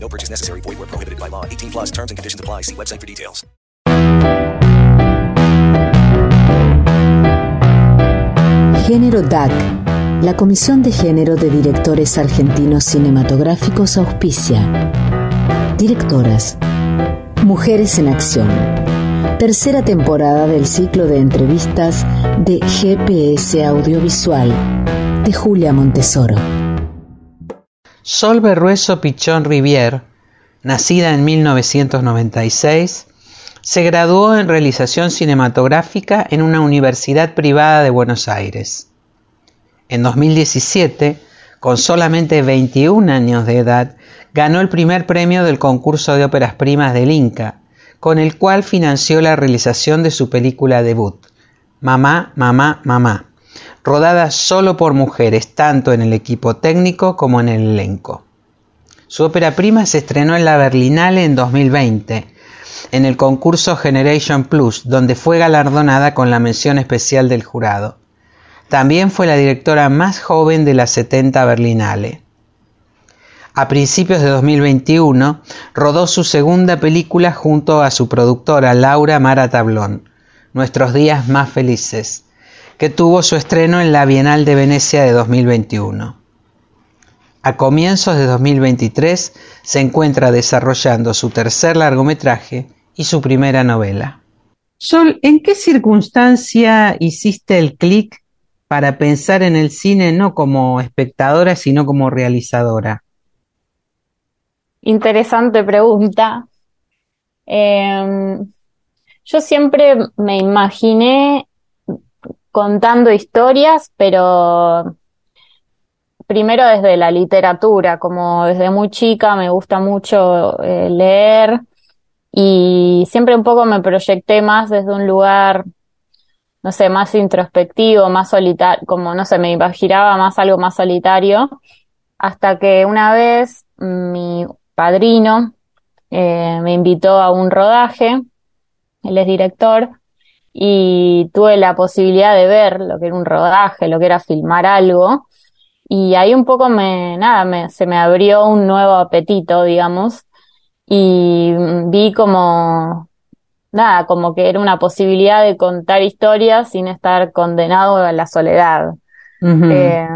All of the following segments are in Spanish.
No purchase necessary. Void where prohibited by law. 18 plus terms and conditions apply. See website for details. Género DAC. La Comisión de Género de Directores Argentinos Cinematográficos auspicia. Directoras. Mujeres en Acción. Tercera temporada del ciclo de entrevistas de GPS Audiovisual de Julia Montesoro. Sol Berrueso Pichón Rivier, nacida en 1996, se graduó en realización cinematográfica en una universidad privada de Buenos Aires. En 2017, con solamente 21 años de edad, ganó el primer premio del concurso de óperas primas del Inca, con el cual financió la realización de su película debut, Mamá, Mamá, Mamá, rodada solo por mujeres, tanto en el equipo técnico como en el elenco. Su ópera prima se estrenó en la Berlinale en 2020, en el concurso Generation Plus, donde fue galardonada con la mención especial del jurado. También fue la directora más joven de la 70 Berlinale. A principios de 2021 rodó su segunda película junto a su productora Laura Mara Tablón, Nuestros días más felices, que tuvo su estreno en la Bienal de Venecia de 2021. A comienzos de 2023 se encuentra desarrollando su tercer largometraje y su primera novela. Sol, ¿en qué circunstancia hiciste el clic para pensar en el cine no como espectadora, sino como realizadora? Interesante pregunta. Eh, yo siempre me imaginé contando historias, pero primero desde la literatura, como desde muy chica me gusta mucho eh, leer y siempre un poco me proyecté más desde un lugar, no sé, más introspectivo, más solitario, como no sé, me imaginaba más algo más solitario, hasta que una vez mi padrino eh, me invitó a un rodaje, él es director, y tuve la posibilidad de ver lo que era un rodaje, lo que era filmar algo, y ahí un poco me, nada, me, se me abrió un nuevo apetito, digamos, y vi como, nada, como que era una posibilidad de contar historias sin estar condenado a la soledad. eh,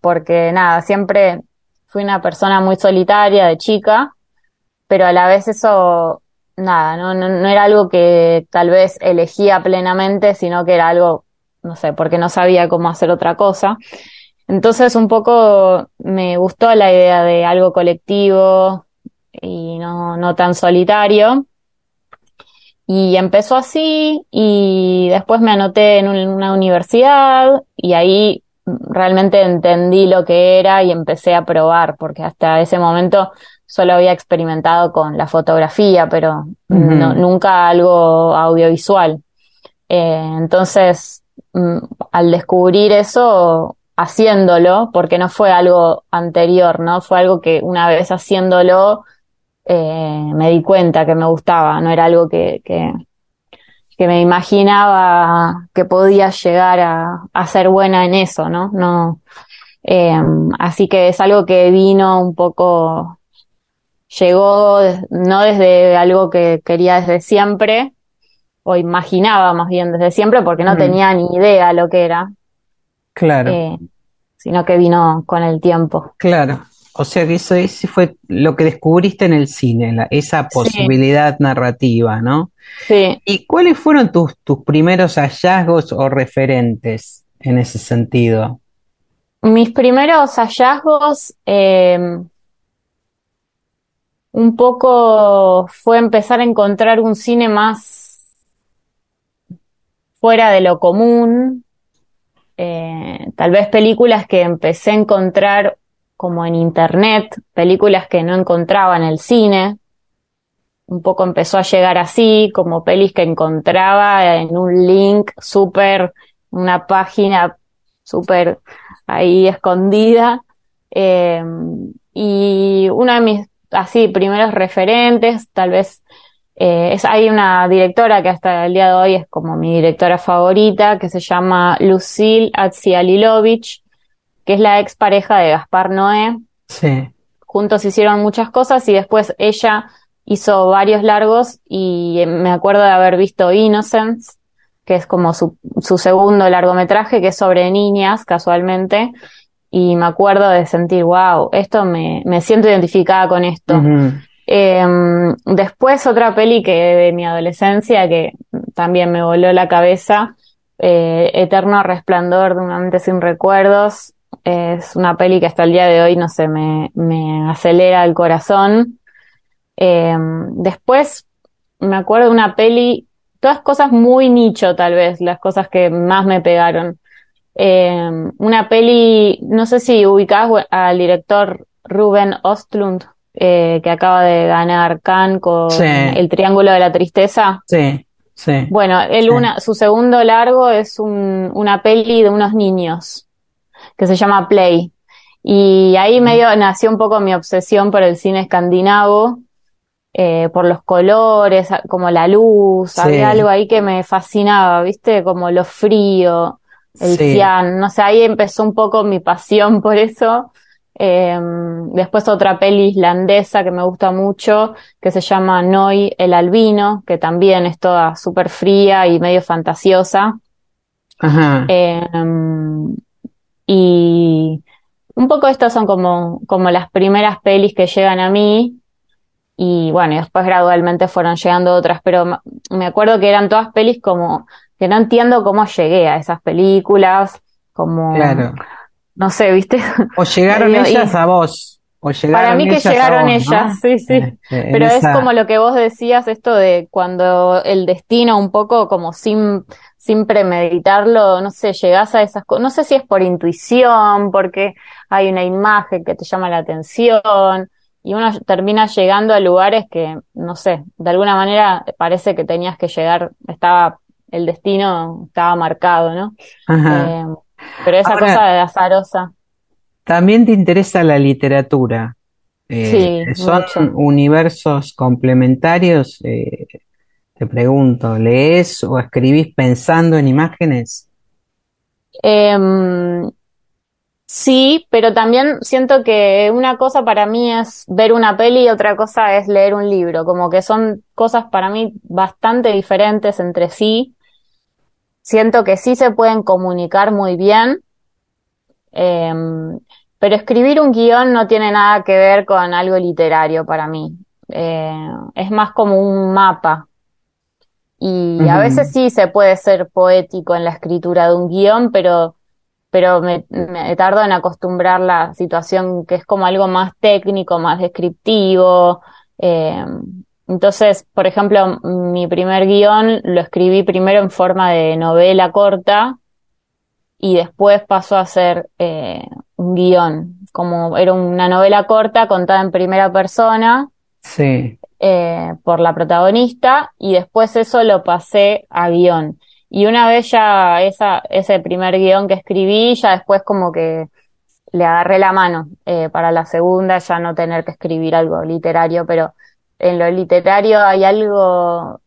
porque nada, siempre fui una persona muy solitaria de chica, pero a la vez eso, nada, no, no, no era algo que tal vez elegía plenamente, sino que era algo, no sé, porque no sabía cómo hacer otra cosa. Entonces un poco me gustó la idea de algo colectivo y no, no tan solitario. Y empezó así y después me anoté en una universidad y ahí realmente entendí lo que era y empecé a probar, porque hasta ese momento solo había experimentado con la fotografía, pero no, nunca algo audiovisual. Eh, entonces, mm, al descubrir eso, haciéndolo, porque no fue algo anterior, ¿no? Fue algo que una vez haciéndolo eh, me di cuenta que me gustaba, no era algo que, que, que me imaginaba que podía llegar a, a, ser buena en eso, ¿no? no eh, así que es algo que vino un poco, llegó no desde algo que quería desde siempre, o imaginaba más bien desde siempre, porque no mm. tenía ni idea lo que era. Claro. Eh, sino que vino con el tiempo. Claro. O sea que eso, fue lo que descubriste en el cine, la, esa posibilidad sí. narrativa, ¿no? Sí. ¿Y cuáles fueron tus, tus primeros hallazgos o referentes en ese sentido? Mis primeros hallazgos eh, un poco fue empezar a encontrar un cine más fuera de lo común, eh, tal vez películas que empecé a encontrar como en internet, películas que no encontraba en el cine. un poco empezó a llegar así, como pelis que encontraba en un link súper, una página súper ahí escondida. Eh, y uno de mis así primeros referentes, tal vez eh, es, hay una directora que hasta el día de hoy es como mi directora favorita, que se llama Lucille Atsialilovich, que es la expareja de Gaspar Noé. Sí. Juntos hicieron muchas cosas y después ella hizo varios largos y me acuerdo de haber visto Innocence, que es como su, su segundo largometraje, que es sobre niñas, casualmente, y me acuerdo de sentir, wow, esto me, me siento identificada con esto. Em, después otra peli que de mi adolescencia que también me voló la cabeza, eh, Eterno Resplandor de una mente sin recuerdos. Es una peli que hasta el día de hoy, no sé, me, me acelera el corazón. Em, después me acuerdo de una peli, todas cosas muy nicho tal vez, las cosas que más me pegaron. Em, una peli, no sé si ubicás al director Ruben Ostlund, eh, que acaba de ganar Cannes con El Triángulo de la Tristeza. Sí, sí. Bueno, él una, su segundo largo es un, una peli de unos niños que se llama Play. Y ahí mm. medio nació un poco mi obsesión por el cine escandinavo, eh, por los colores, como la luz, había algo ahí que me fascinaba, ¿viste? Como lo frío, el cian, no sé, ahí empezó un poco mi pasión por eso. Eh, después otra peli islandesa que me gusta mucho, que se llama Noi el albino, que también es toda súper fría y medio fantasiosa. Ajá. Eh, y un poco estas son como, como las primeras pelis que llegan a mí. Y bueno, y después gradualmente fueron llegando otras, pero me acuerdo que eran todas pelis como que no entiendo cómo llegué a esas películas, como claro no sé, ¿viste? O llegaron ellas a vos. O para mí que llegaron ellas, sí, sí. Este, Pero es como lo que vos decías, esto de cuando el destino un poco como sin, sin premeditarlo, no sé, llegás a esas cosas, no sé si es por intuición, porque hay una imagen que te llama la atención, y uno termina llegando a lugares que, no sé, de alguna manera parece que tenías que llegar, estaba, el destino estaba marcado, ¿no? Eh, pero esa cosa de azarosa. También te interesa la literatura. Eh, sí, ¿Son universos complementarios? Eh, te pregunto, ¿lees o escribís pensando en imágenes? Em, sí, pero también siento que una cosa para mí es ver una peli y otra cosa es leer un libro, como que son cosas para mí bastante diferentes entre sí siento que sí se pueden comunicar muy bien, em, pero escribir un guion no tiene nada que ver con algo literario para mí. Eh, es más como un mapa. Y a veces sí se puede ser poético en la escritura de un guion, pero, pero me, me tardo en acostumbrar la situación que es como algo más técnico, más descriptivo. Eh, entonces, por ejemplo, mi primer guion lo escribí primero en forma de novela corta y después pasó a ser eh, un guion, como era una novela corta contada en primera persona sí. Eh, por la protagonista y después eso lo pasé a guion. Y una vez ya esa, ese primer guion que escribí, ya después como que le agarré la mano eh, para la segunda, ya no tener que escribir algo literario, pero en lo literario hay algo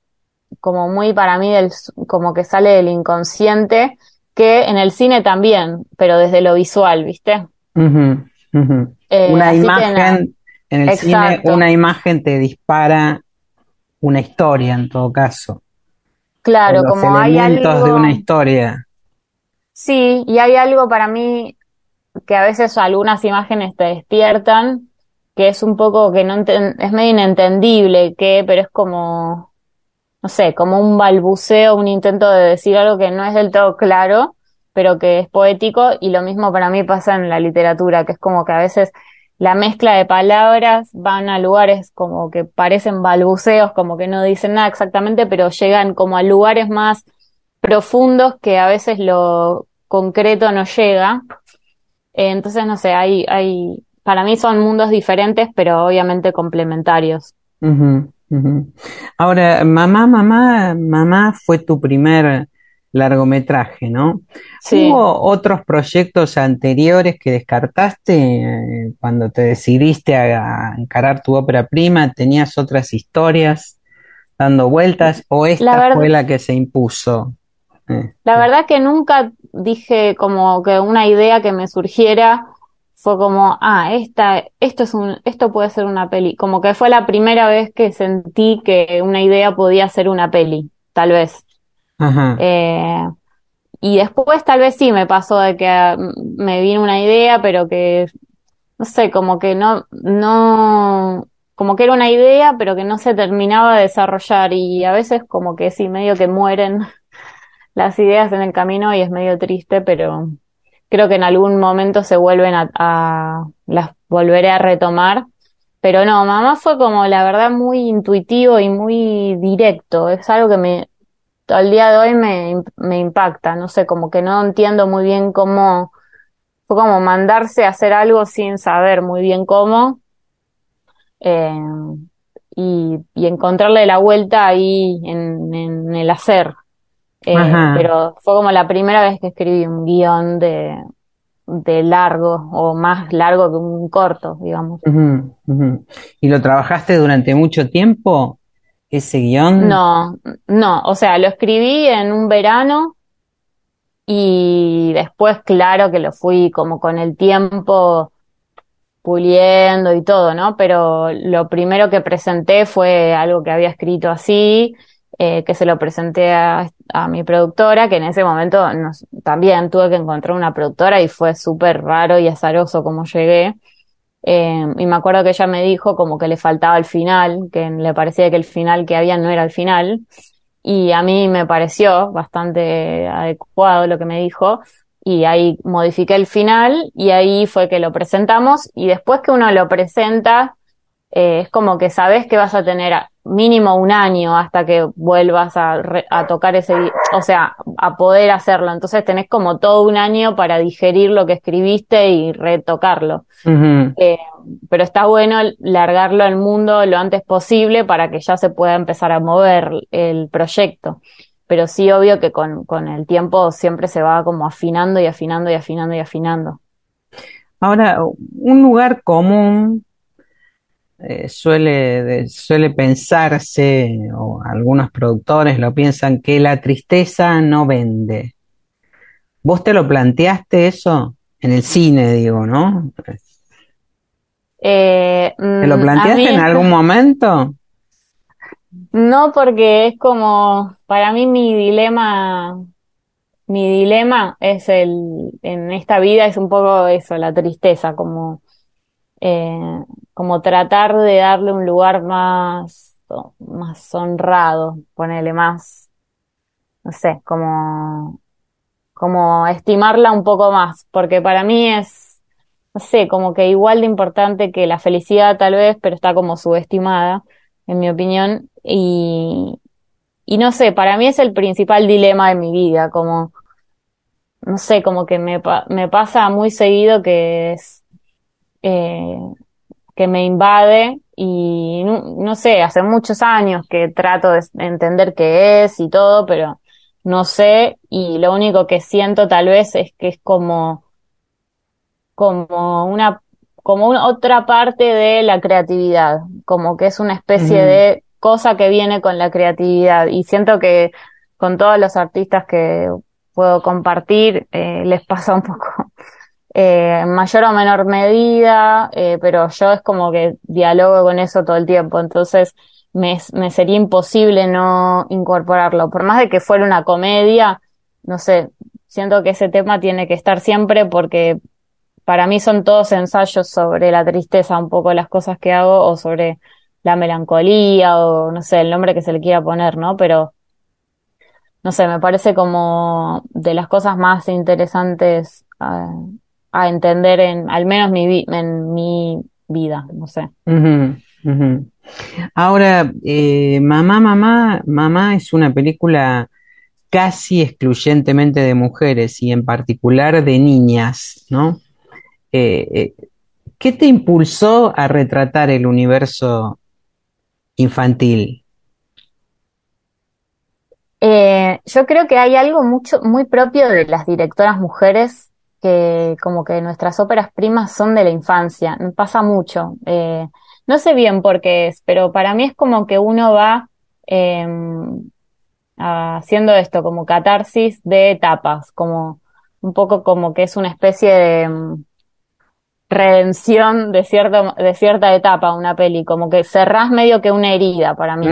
como muy para mí del, como que sale del inconsciente, que en el cine también, pero desde lo visual, ¿viste? Eh, una imagen, en, el cine, una imagen te dispara una historia en todo caso. Claro, como hay algo... de una historia. Sí, y hay algo para mí que a veces algunas imágenes te despiertan que es un poco que no es medio inentendible que, pero es como, no sé, como un balbuceo, un intento de decir algo que no es del todo claro, pero que es poético y lo mismo para mí pasa en la literatura, que es como que a veces la mezcla de palabras van a lugares como que parecen balbuceos, como que no dicen nada exactamente, pero llegan como a lugares más profundos que a veces lo concreto no llega. Entonces, no sé, hay, hay, para mí son mundos diferentes, pero obviamente complementarios. Ahora, mamá, mamá, mamá fue tu primer largometraje, ¿no? Sí. ¿Hubo otros proyectos anteriores que descartaste eh, cuando te decidiste a, a encarar tu ópera prima? ¿Tenías otras historias dando vueltas o esta La fue la que se impuso? Eh, La verdad que nunca dije como que una idea que me surgiera fue como, ah, esta, esto es un, esto puede ser una peli. Como que fue la primera vez que sentí que una idea podía ser una peli, tal vez. Ajá. Eh, y después tal vez sí me pasó de que ah, m- me vino una idea, pero que, no sé, como que no, no, como que era una idea, pero que no se terminaba de desarrollar y a veces como que sí, medio que mueren las ideas en el camino y es medio triste, pero creo que en algún momento se vuelven a, a- las volveré a retomar. Pero no, mamá fue como la verdad muy intuitivo y muy directo. Es algo que me, al día de hoy me, me impacta. No sé, como que no entiendo muy bien cómo, fue como mandarse a hacer algo sin saber muy bien cómo. eh, y, y encontrarle la vuelta ahí en, en el hacer. Eh, pero fue como la primera vez que escribí un guion de, de largo o más largo que un corto, digamos. ¿Y lo trabajaste durante mucho tiempo, ese guion? No, no, o sea, lo escribí en un verano y después, claro que lo fui como con el tiempo puliendo y todo, ¿no? Pero lo primero que presenté fue algo que había escrito así, eh, que se lo presenté a, a mi productora, que en ese momento también tuve que encontrar una productora y fue súper raro y azaroso como llegué. Eh, y me acuerdo que ella me dijo como que le faltaba el final, que le parecía que el final que había no era el final. Y a mí me pareció bastante adecuado lo que me dijo. Y ahí modifiqué el final y ahí fue que lo presentamos. Y después que uno lo presenta, eh, es como que sabes que vas a tener mínimo un año hasta que vuelvas a, re- a tocar ese, o sea, a poder hacerlo. Entonces tenés como todo un año para digerir lo que escribiste y retocarlo. Eh, pero está bueno largarlo al mundo lo antes posible para que ya se pueda empezar a mover el proyecto. Pero sí, obvio que con, con el tiempo siempre se va como afinando y afinando y afinando y afinando. Ahora, un lugar común eh, suele, de- suele pensarse, o algunos productores lo piensan, que la tristeza no vende. ¿Vos te lo planteaste eso? En el cine, digo, ¿no? Eh, ¿Te lo mm, planteaste mí- en algún momento? No, porque es como, para mí mi dilema, mi dilema es el, en esta vida es un poco eso, la tristeza, como, eh, como tratar de darle un lugar más, más honrado, ponerle más, no sé, como, como estimarla un poco más, porque para mí es, no sé, como que igual de importante que la felicidad tal vez, pero está como subestimada, en mi opinión, y, y no sé, para mí es el principal dilema de mi vida, como, no sé, como que me, me pasa muy seguido que es, eh, que me invade y no, no sé, hace muchos años que trato de entender qué es y todo, pero no sé, y lo único que siento tal vez es que es como, como una, como una otra parte de la creatividad, como que es una especie Ujú. de cosa que viene con la creatividad, y siento que con todos los artistas que puedo compartir, eh, les pasa un poco eh, mayor o menor medida, eh, pero yo es como que dialogo con eso todo el tiempo, entonces me, sería imposible no incorporarlo. Por más de que fuera una comedia, no sé, siento que ese tema tiene que estar siempre porque para mí son todos ensayos sobre la tristeza, un poco las cosas que hago, o sobre la melancolía, o no sé, el nombre que se le quiera poner, ¿no? Pero no sé, me parece como de las cosas más interesantes a, a entender en, al menos mi, vi- en mi vida, no sé. Ahora, eh, Mamá, Mamá, Mamá es una película casi excluyentemente de mujeres y en particular de niñas, ¿no? Eh, eh, ¿qué te impulsó a retratar el universo infantil? Yo creo que hay algo mucho, muy propio de las directoras mujeres que como que nuestras óperas primas son de la infancia, pasa mucho. Eh, no sé bien por qué es, pero para mí es como que uno va em, haciendo esto, como catarsis de etapas, como un poco como que es una especie de em, redención de, cierto, de cierta etapa una peli, como que cerrás medio que una herida para mí.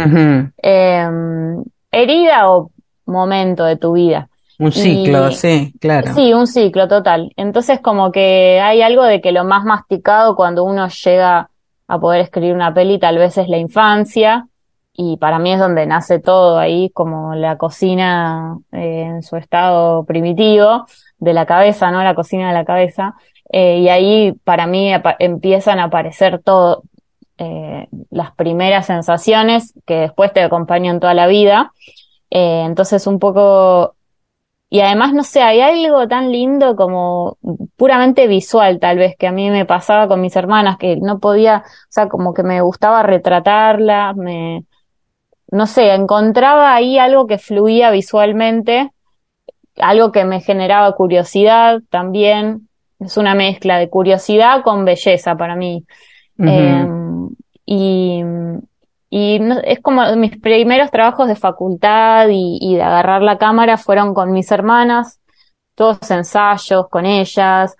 Em, herida o momento de tu vida. Un ciclo, sí, claro. Sí, un ciclo total. Entonces como que hay algo de que lo más masticado cuando uno llega a poder escribir una peli tal vez es la infancia y para mí es donde nace todo ahí como la cocina eh, en su estado primitivo de la cabeza, ¿no? La cocina de la cabeza. Eh, y ahí para mí empiezan a aparecer todo, eh, las primeras sensaciones que después te acompañan toda la vida. entonces un poco y además, no sé, hay algo tan lindo como puramente visual, tal vez, que a mí me pasaba con mis hermanas, que no podía, o sea, como que me gustaba retratarla, me, no sé, encontraba ahí algo que fluía visualmente, algo que me generaba curiosidad también. Es una mezcla de curiosidad con belleza para mí. Em, y, y es como mis primeros trabajos de facultad y, de agarrar la cámara fueron con mis hermanas, todos ensayos con ellas,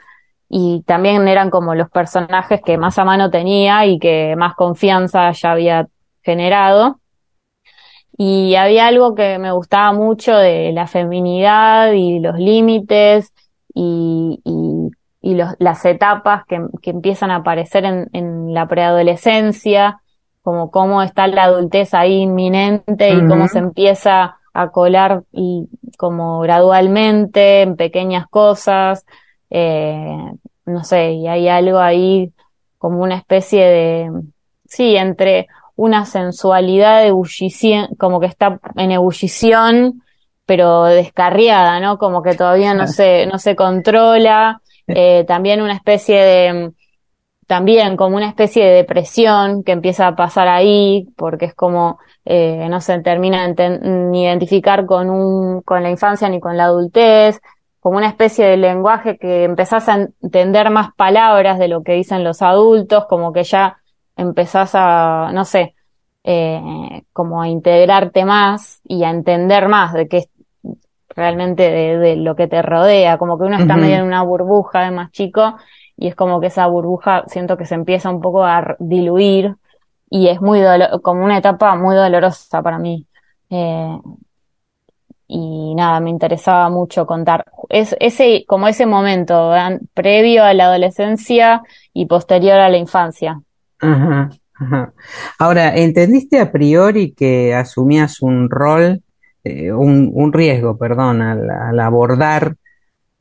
y también eran como los personajes que más a mano tenía y que más confianza ya había generado. Y había algo que me gustaba mucho de la feminidad y los límites y, y, las etapas que, empiezan a aparecer en la preadolescencia como cómo está la adultez ahí inminente y cómo se empieza a colar y como gradualmente en pequeñas cosas, eh, no sé, y hay algo ahí como una especie de, sí, entre una sensualidad de ebullición, como que está en ebullición, pero descarriada, ¿no? Como que todavía no se, no se controla, eh, también una especie de, también como una especie de depresión que empieza a pasar ahí, porque es como, eh, no se termina ni identificar con, un, con la infancia ni con la adultez, como una especie de lenguaje que empezás a entender más palabras de lo que dicen los adultos, como que ya empezás a, no sé, eh, como a integrarte más y a entender más de qué es realmente de, lo que te rodea, como que uno está medio en una burbuja de más chico y es como que esa burbuja siento que se empieza un poco a diluir y es muy como una etapa muy dolorosa para mí. Eh, y nada, me interesaba mucho contar es, ese, como ese momento previo a la adolescencia y posterior a la infancia. Ajá, Ahora, ¿entendiste a priori que asumías un rol, eh, un, un, riesgo, perdón, al abordar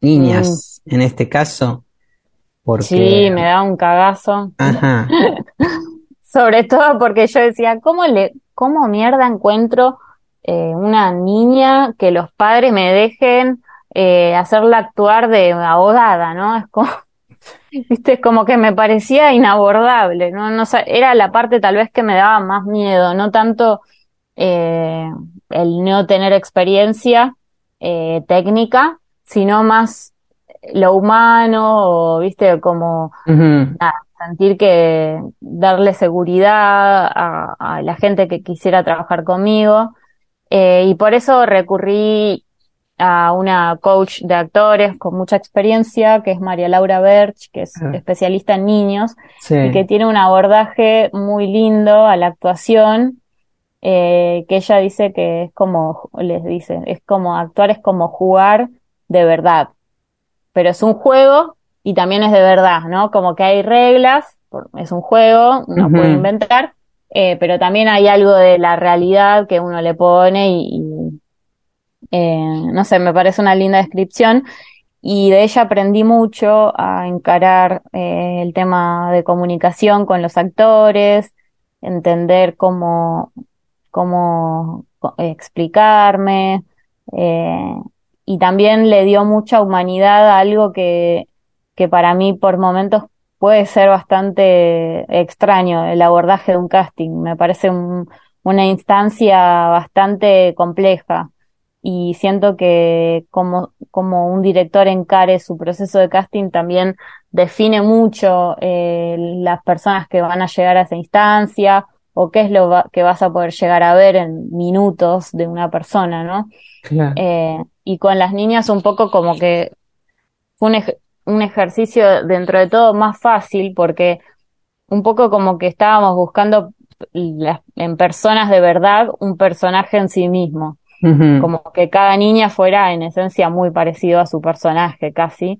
niñas mm. en este caso, Sí, me da un cagazo. Ajá. Sobre todo porque yo decía, ¿cómo le, cómo mierda encuentro eh, una niña que los padres me dejen eh, hacerla actuar de abogada, ¿no? Es como, viste, como que me parecía inabordable, ¿no? no era la parte tal vez que me daba más miedo, no tanto eh, el no tener experiencia técnica, sino más lo humano, o viste, como sentir que darle seguridad a, la gente que quisiera trabajar conmigo. Eh, y por eso recurrí a una coach de actores con mucha experiencia, que es María Laura Berch, que es ah. especialista en niños, y que tiene un abordaje muy lindo a la actuación, eh, que ella dice que es como, les dice, es como actuar es como jugar de verdad. Pero es un juego y también es de verdad, ¿no? Como que hay reglas, es un juego, uno puede inventar, eh, pero también hay algo de la realidad que uno le pone y, eh, no sé, me parece una linda descripción. Y de ella aprendí mucho a encarar el tema de comunicación con los actores, entender cómo cómo explicarme, eh, y también le dio mucha humanidad a algo que, que para mí por momentos puede ser bastante extraño, el abordaje de un casting. Me parece una instancia bastante compleja y siento que como, como un director encare su proceso de casting también define mucho eh, las personas que van a llegar a esa instancia o qué es lo que vas a poder llegar a ver en minutos de una persona, ¿no? Eh, y con las niñas un poco como que fue un, un ejercicio dentro de todo más fácil porque un poco como que estábamos buscando en personas de verdad un personaje en sí mismo. Como que cada niña fuera en esencia muy parecido a su personaje casi,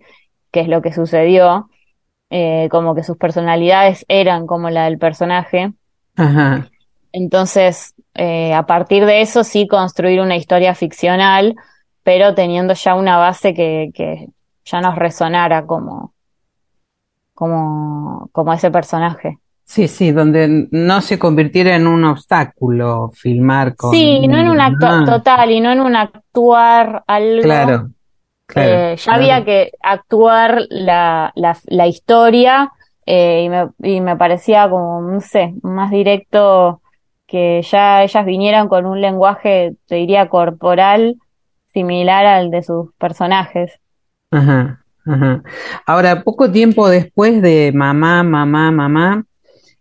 que es lo que sucedió. Eh, como que sus personalidades eran como la del personaje. Ajá. Entonces, eh, a partir de eso sí construir una historia ficcional, pero teniendo ya una base que, que ya nos resonara como, como, como ese personaje. Sí, sí, donde no se convirtiera en un obstáculo filmar con... Sí, no en un acto total y no en un actuar algo... Claro, claro eh, ya había que actuar la, la, la historia eh, y, me, y me parecía como, no sé, más directo que ya ellas vinieran con un lenguaje, te diría, corporal similar al de sus personajes. Ajá, ajá. Ahora, poco tiempo después de Mamá, Mamá, Mamá,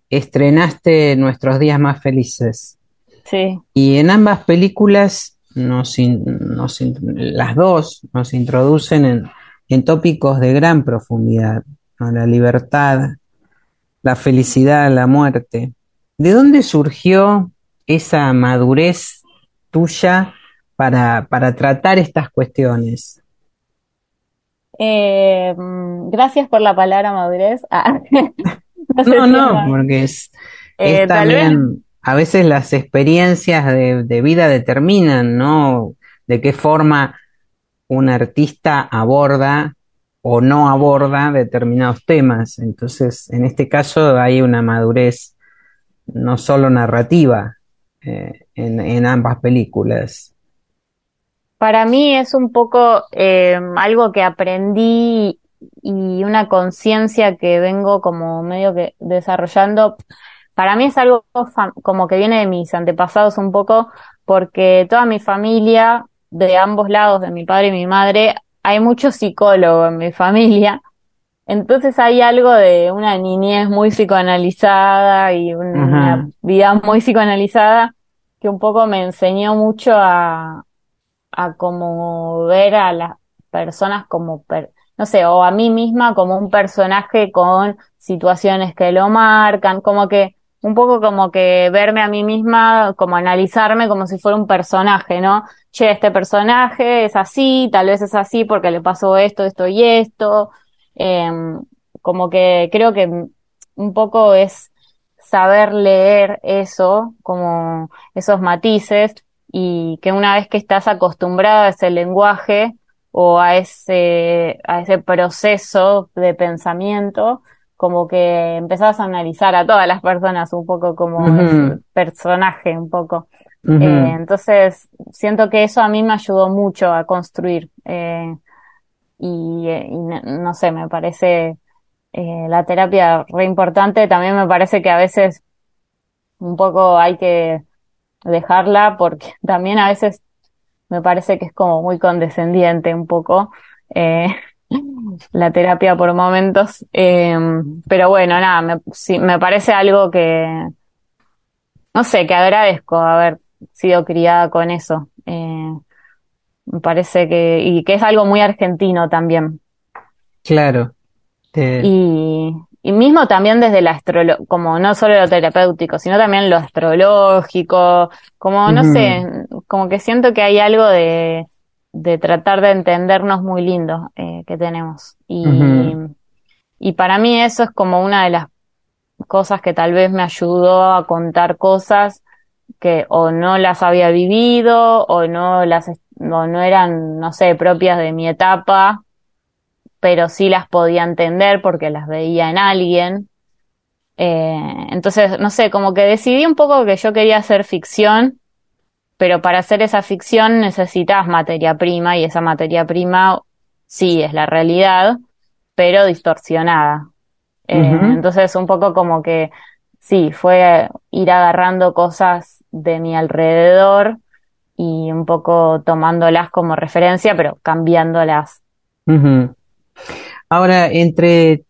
estrenaste Nuestros Días Más Felices. Sí. Y en ambas películas, nos, nos las dos nos introducen en, en tópicos de gran profundidad la libertad, la felicidad, la muerte. ¿De dónde surgió esa madurez tuya para, para tratar estas cuestiones? Eh, gracias por la palabra madurez. Ah, no, no, porque es, eh, también, a veces las experiencias de, de, vida determinan, ¿no? De qué forma un artista aborda o no aborda determinados temas. Entonces, en este caso hay una madurez no solo narrativa eh, en, ambas películas. Para mí es un poco eh, algo que aprendí y una conciencia que vengo como medio que desarrollando. Para mí es algo como que viene de mis antepasados un poco, porque toda mi familia, de ambos lados, de mi padre y mi madre, hay mucho psicólogo en mi familia, entonces hay algo de una niñez muy psicoanalizada y una vida muy psicoanalizada que un poco me enseñó mucho a, a como ver a las personas como, no sé, o a mí misma como un personaje con situaciones que lo marcan, como que un poco como que verme a mí misma, como analizarme como si fuera un personaje, ¿no? Che, este personaje es así, tal vez es así porque le pasó esto, esto y esto. Em, como que creo que un poco es saber leer eso, como esos matices, y que una vez que estás acostumbrada a ese lenguaje o a ese, a ese proceso de pensamiento, como que empezás a analizar a todas las personas un poco como personaje, un poco. Eh, entonces, siento que eso a mí me ayudó mucho a construir. Eh, y, eh, no sé, me parece la terapia re importante. También me parece que a veces un poco hay que dejarla porque también a veces me parece que es como muy condescendiente un poco. La terapia por momentos. Eh, pero bueno, nada, me, sí, me parece algo que, no sé, que agradezco haber sido criada con eso. Eh, me parece que, y que es algo muy argentino también. Claro. Y, y mismo también desde la astrolo como no solo lo terapéutico, sino también lo astrológico, como no sé, como que siento que hay algo de, de tratar de entendernos muy lindo eh, que tenemos. Y, y para mí eso es como una de las cosas que tal vez me ayudó a contar cosas que o no las había vivido o no las o no eran, no sé, propias de mi etapa, pero sí las podía entender porque las veía en alguien. Eh, entonces, no sé, como que decidí un poco que yo quería hacer ficción, pero para hacer esa ficción necesitas materia prima y esa materia prima sí es la realidad, pero distorsionada. Eh, Ujú. entonces, un poco como que sí, fue ir agarrando cosas de mi alrededor y un poco tomándolas como referencia, pero cambiándolas. Ahora, entre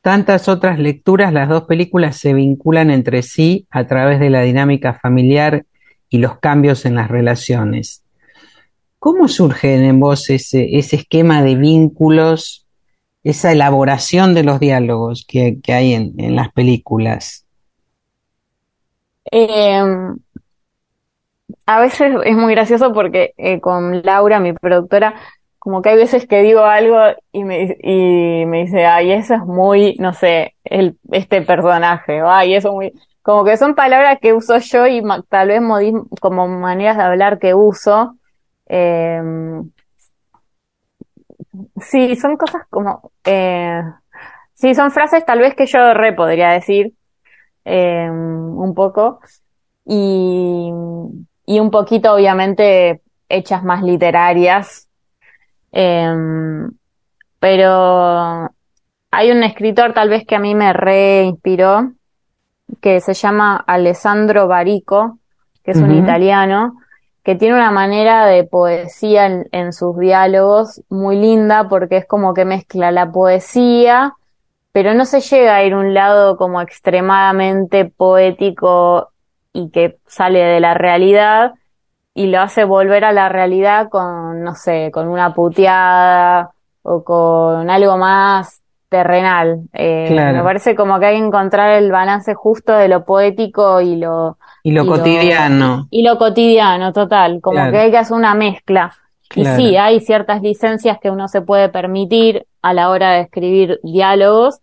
tantas otras lecturas, las dos películas se vinculan entre sí a través de la dinámica familiar y los cambios en las relaciones. ¿Cómo surge en vos ese, esquema de vínculos, esa elaboración de los diálogos que, hay en, las películas? Eh, a veces es muy gracioso porque eh, con Laura, mi productora, como que hay veces que digo algo y me, dice, ay, eso es muy, no sé, este personaje, ay, eso muy, como que son palabras que uso yo y tal vez modismo- como maneras de hablar que uso. Eh, sí, son cosas como, eh, sí, son frases tal vez que yo re podría decir, eh, un poco y, y un poquito obviamente hechas más literarias. Em, pero hay un escritor tal vez que a mí me reinspiró, que se llama Alessandro Barico, que es un italiano, que tiene una manera de poesía en, en sus diálogos muy linda porque es como que mezcla la poesía, pero no se llega a ir a un lado como extremadamente poético y que sale de la realidad y lo hace volver a la realidad con, no sé, con una puteada o con algo más terrenal. Eh, Claro. Me parece como que hay que encontrar el balance justo de lo poético y lo, Y lo Y lo- cotidiano. y lo cotidiano, total, como Claro. que hay que hacer una mezcla. Y sí, hay ciertas licencias que uno se puede permitir a la hora de escribir diálogos,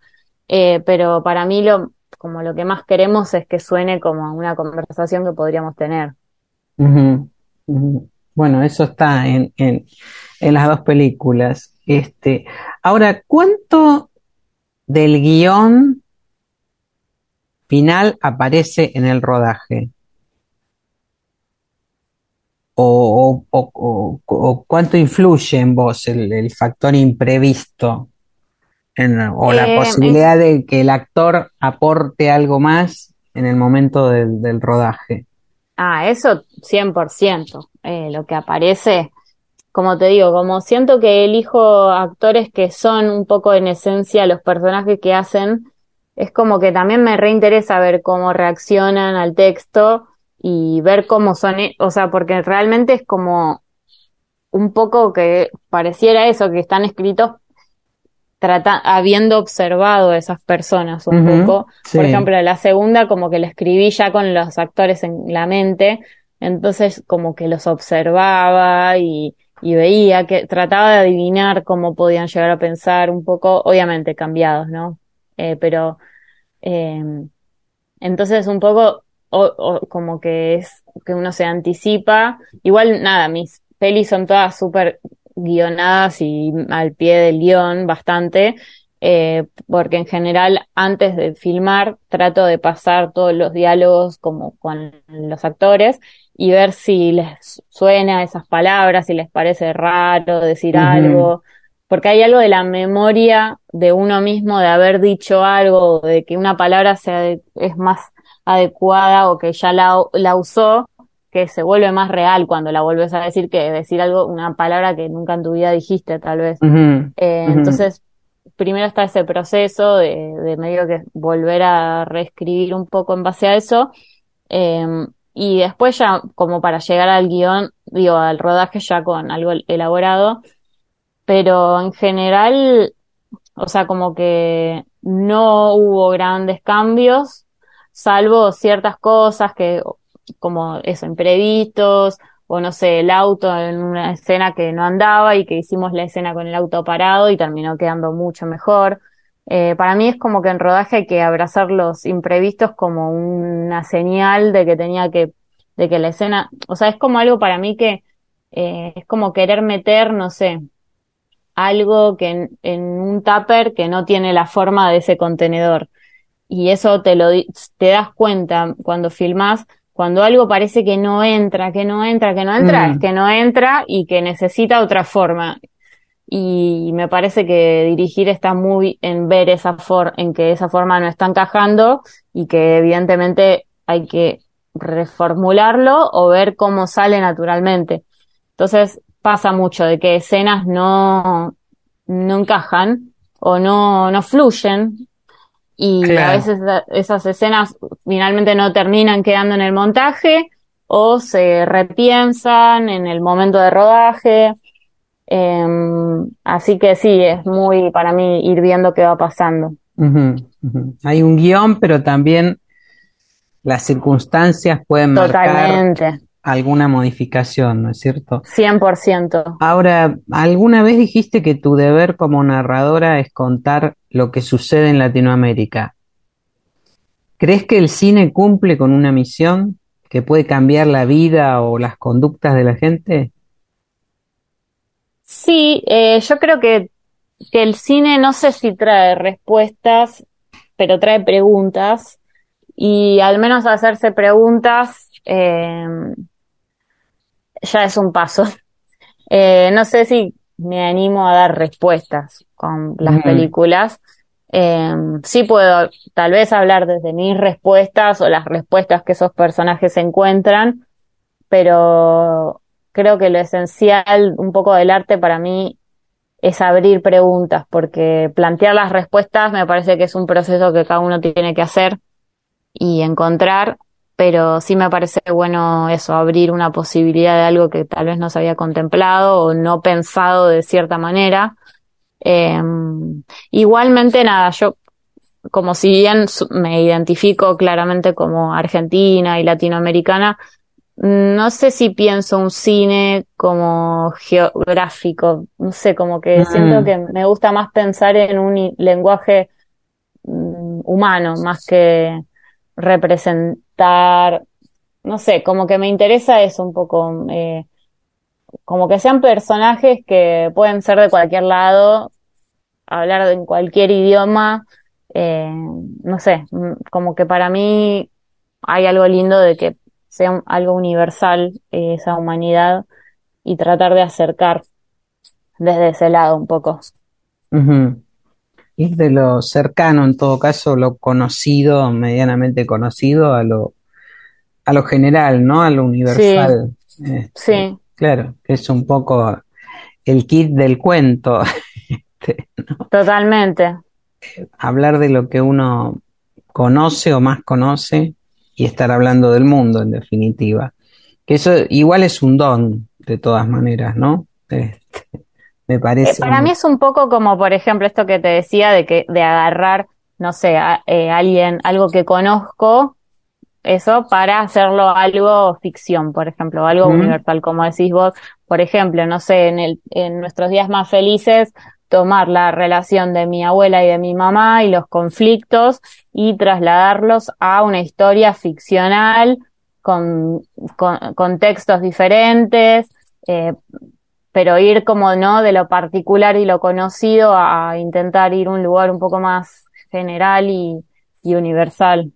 eh, pero para mí lo, como lo que más queremos es que suene como una conversación que podríamos tener. Bueno, eso está en, en, en las dos películas. Este, ahora, ¿cuánto del guion final aparece en el rodaje? ¿O, o- o- o- cuánto influye en vos el, el factor imprevisto? En- o la Eh, posibilidad de que el actor aporte algo más en el momento del, del rodaje. Ah, eso 100%. Eh, lo que aparece, como te digo, como siento que elijo actores que son un poco en esencia los personajes que hacen, es como que también me reinteresa ver cómo reaccionan al texto y ver cómo son, e- o sea, porque realmente es como un poco que pareciera eso, que están escritos trata, habiendo observado a esas personas un poco. sí. Por ejemplo, la segunda como que la escribí ya con los actores en la mente, entonces como que los observaba y, y veía que trataba de adivinar cómo podían llegar a pensar un poco, obviamente cambiados, ¿no? Eh, pero eh, entonces un poco como que es que uno se anticipa. Igual nada, mis pelis son todas súper guionadas y al pie del guion bastante, eh, porque en general antes de filmar trato de pasar todos los diálogos como con los actores y ver si les suena esas palabras, si les parece raro decir algo, porque hay algo de la memoria de uno mismo de haber dicho algo, de que una palabra sea es más adecuada o que ya la, la usó, que se vuelve más real cuando la vuelves a decir que decir algo, una palabra que nunca en tu vida dijiste, tal vez. Eh, entonces, primero está ese proceso de, de medio que volver a reescribir un poco en base a eso. Em, y después ya, como para llegar al guion, digo, al rodaje ya con algo elaborado. Pero en general, o sea, como que no hubo grandes cambios, salvo ciertas cosas que, como eso, imprevistos, o no sé, el auto en una escena que no andaba y que hicimos la escena con el auto parado y terminó quedando mucho mejor. Eh, para mí es como que en rodaje hay que abrazar los imprevistos como una señal de que tenía que, de que la escena, o sea, es como algo para mí que eh, es como querer meter, no sé, algo que en, en, un tupper que no tiene la forma de ese contenedor. Y eso te lo te das cuenta cuando filmas, cuando algo parece que no entra, que no entra, que no entra, Mm. es que no entra y que necesita otra forma. Y me parece que dirigir está muy en ver esa for en que esa forma no está encajando y que evidentemente hay que reformularlo o ver cómo sale naturalmente. Entonces pasa mucho de que escenas no, no encajan o no, no fluyen y a veces esa- esas escenas finalmente no terminan quedando en el montaje o se repiensan en el momento de rodaje. Em, así que sí, es muy para mí ir viendo qué va pasando. Hay un guion, pero también las circunstancias pueden marcar Totalmente, alguna modificación, ¿no es cierto? 100%. Ahora, ¿alguna vez dijiste que tu deber como narradora es contar lo que sucede en Latinoamérica? ¿Crees que el cine cumple con una misión que puede cambiar la vida o las conductas de la gente? Sí, eh, yo creo que, que el cine no sé si trae respuestas, pero trae preguntas. Y al menos hacerse preguntas eh, ya es un paso. Eh, no sé si me animo a dar respuestas con las Ujú. películas. Eh, sí puedo tal vez hablar desde mis respuestas o las respuestas que esos personajes encuentran, pero creo que lo esencial un poco del arte para mí es abrir preguntas, porque plantear las respuestas me parece que es un proceso que cada uno tiene que hacer y encontrar, pero sí me parece bueno eso, abrir una posibilidad de algo que tal vez no se había contemplado o no pensado de cierta manera. Eh, igualmente, nada, yo como si bien me identifico claramente como argentina y latinoamericana, no sé si pienso un cine como geográfico, no sé, como que Mm. siento que me gusta más pensar en un lenguaje mm, humano, más que representar, no sé, como que me interesa eso un poco, eh, como que sean personajes que pueden ser de cualquier lado, hablar en cualquier idioma, eh, no sé, mm, como que para mí hay algo lindo de que sea un- algo universal eh, esa humanidad y tratar de acercar desde ese lado un poco. Ujú. Ir de lo cercano, en todo caso, lo conocido, medianamente conocido, a lo, a lo general, ¿no? A lo universal. Este, Sí, claro, que es un poco el kit del cuento. Este, totalmente. hablar de lo que uno conoce o más conoce y estar hablando del mundo, en definitiva. Que eso igual es un don, de todas maneras, ¿no? Este, me Eh, parece. para mí es un poco como, por ejemplo, esto que te decía de que de agarrar, no sé, a, eh, alguien, algo que conozco, eso para hacerlo algo ficción, por ejemplo, algo universal, como decís vos, por ejemplo, no sé, en el, en nuestros días más felices, tomar la relación de mi abuela y de mi mamá y los conflictos y trasladarlos a una historia ficcional con, con, textos diferentes, eh, pero ir como no de lo particular y lo conocido a intentar ir a un lugar un poco más general y, universal.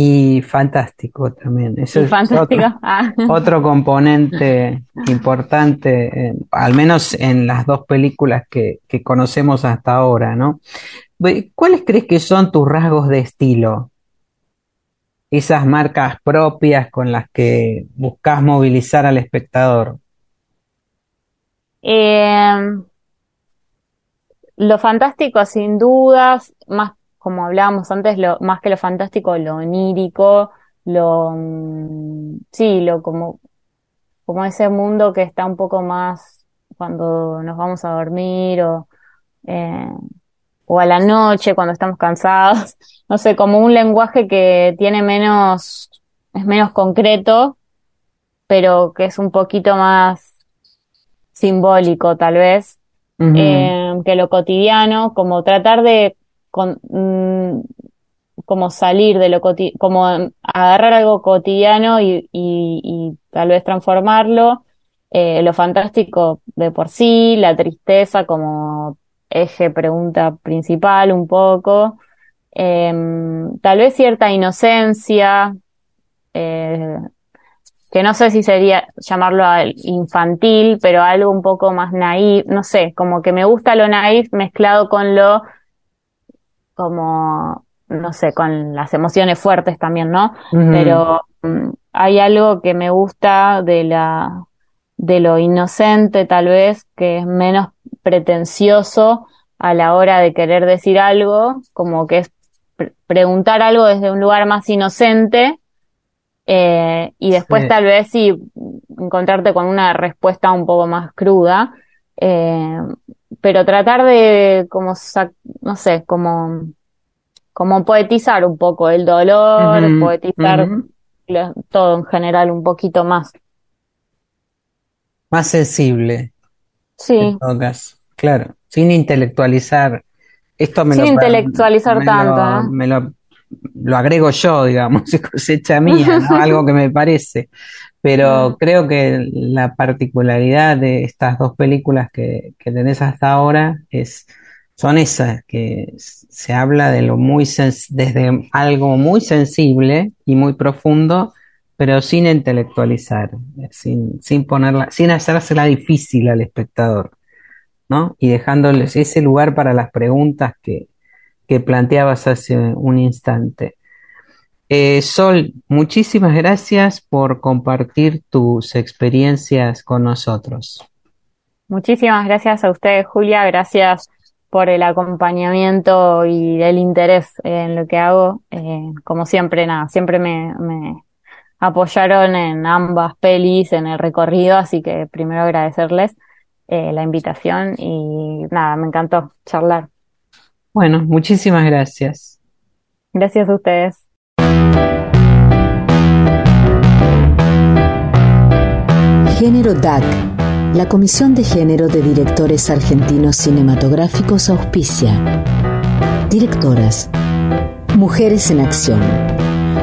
Y fantástico también. Eso es fantástico. otro, Ah. otro componente importante, en- al menos en las dos películas que, que conocemos hasta ahora, ¿no? ¿Cuáles crees que son tus rasgos de estilo? Esas marcas propias con las que buscas movilizar al espectador. Eh, lo fantástico, sin dudas, más como hablábamos antes, lo, más que lo fantástico, lo onírico, lo, mm, sí, lo como, como ese mundo que está un poco más cuando nos vamos a dormir o, eh, o a la noche cuando estamos cansados, no sé, como un lenguaje que tiene menos, es menos concreto, pero que es un poquito más simbólico tal vez, eh, que lo cotidiano, como tratar de con, mm, como salir de lo cotidiano, como agarrar algo cotidiano y, y, tal vez transformarlo, eh, lo fantástico de por sí, la tristeza como eje pregunta principal un poco, eh, tal vez cierta inocencia, eh, que no sé si sería llamarlo infantil, pero algo un poco más naif, no sé, como que me gusta lo naif mezclado con lo como, no sé, con las emociones fuertes también, ¿no? Pero mm, hay algo que me gusta de la, de lo inocente tal vez, que es menos pretencioso a la hora de querer decir algo, como que es preguntar algo desde un lugar más inocente, eh, y después tal vez sí encontrarte con una respuesta un poco más cruda, eh, pero tratar de como, no sé, como, como poetizar un poco el dolor, poetizar todo en general un poquito más. Más sensible. Sí. En todo caso. Claro, sin intelectualizar. Esto me sin lo, intelectualizar me tanto. Lo, ¿eh? me lo, lo, agrego yo, digamos, es cosecha mía, ¿no? algo que me parece. Pero creo que la particularidad de estas dos películas que, que tenés hasta ahora es, son esas, que se habla de lo muy desde algo muy sensible y muy profundo, pero sin intelectualizar, sin, sin ponerla, sin hacérsela difícil al espectador, ¿no? Y dejándoles ese lugar para las preguntas que, que planteabas hace un instante. Eh, Sol, muchísimas gracias por compartir tus experiencias con nosotros. Muchísimas gracias a ustedes, Julia. Gracias por el acompañamiento y el interés en lo que hago. Eh, como siempre, nada, siempre me, me, apoyaron en ambas pelis, en el recorrido, así que primero agradecerles eh, la invitación y nada, me encantó charlar. Bueno, muchísimas gracias. Gracias a ustedes. Género DAC. La Comisión de Género de Directores Argentinos Cinematográficos auspicia. Directoras. Mujeres en Acción.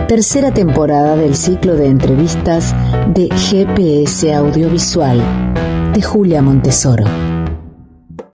Tercera temporada del ciclo de entrevistas de GPS Audiovisual de Julia Montesoro.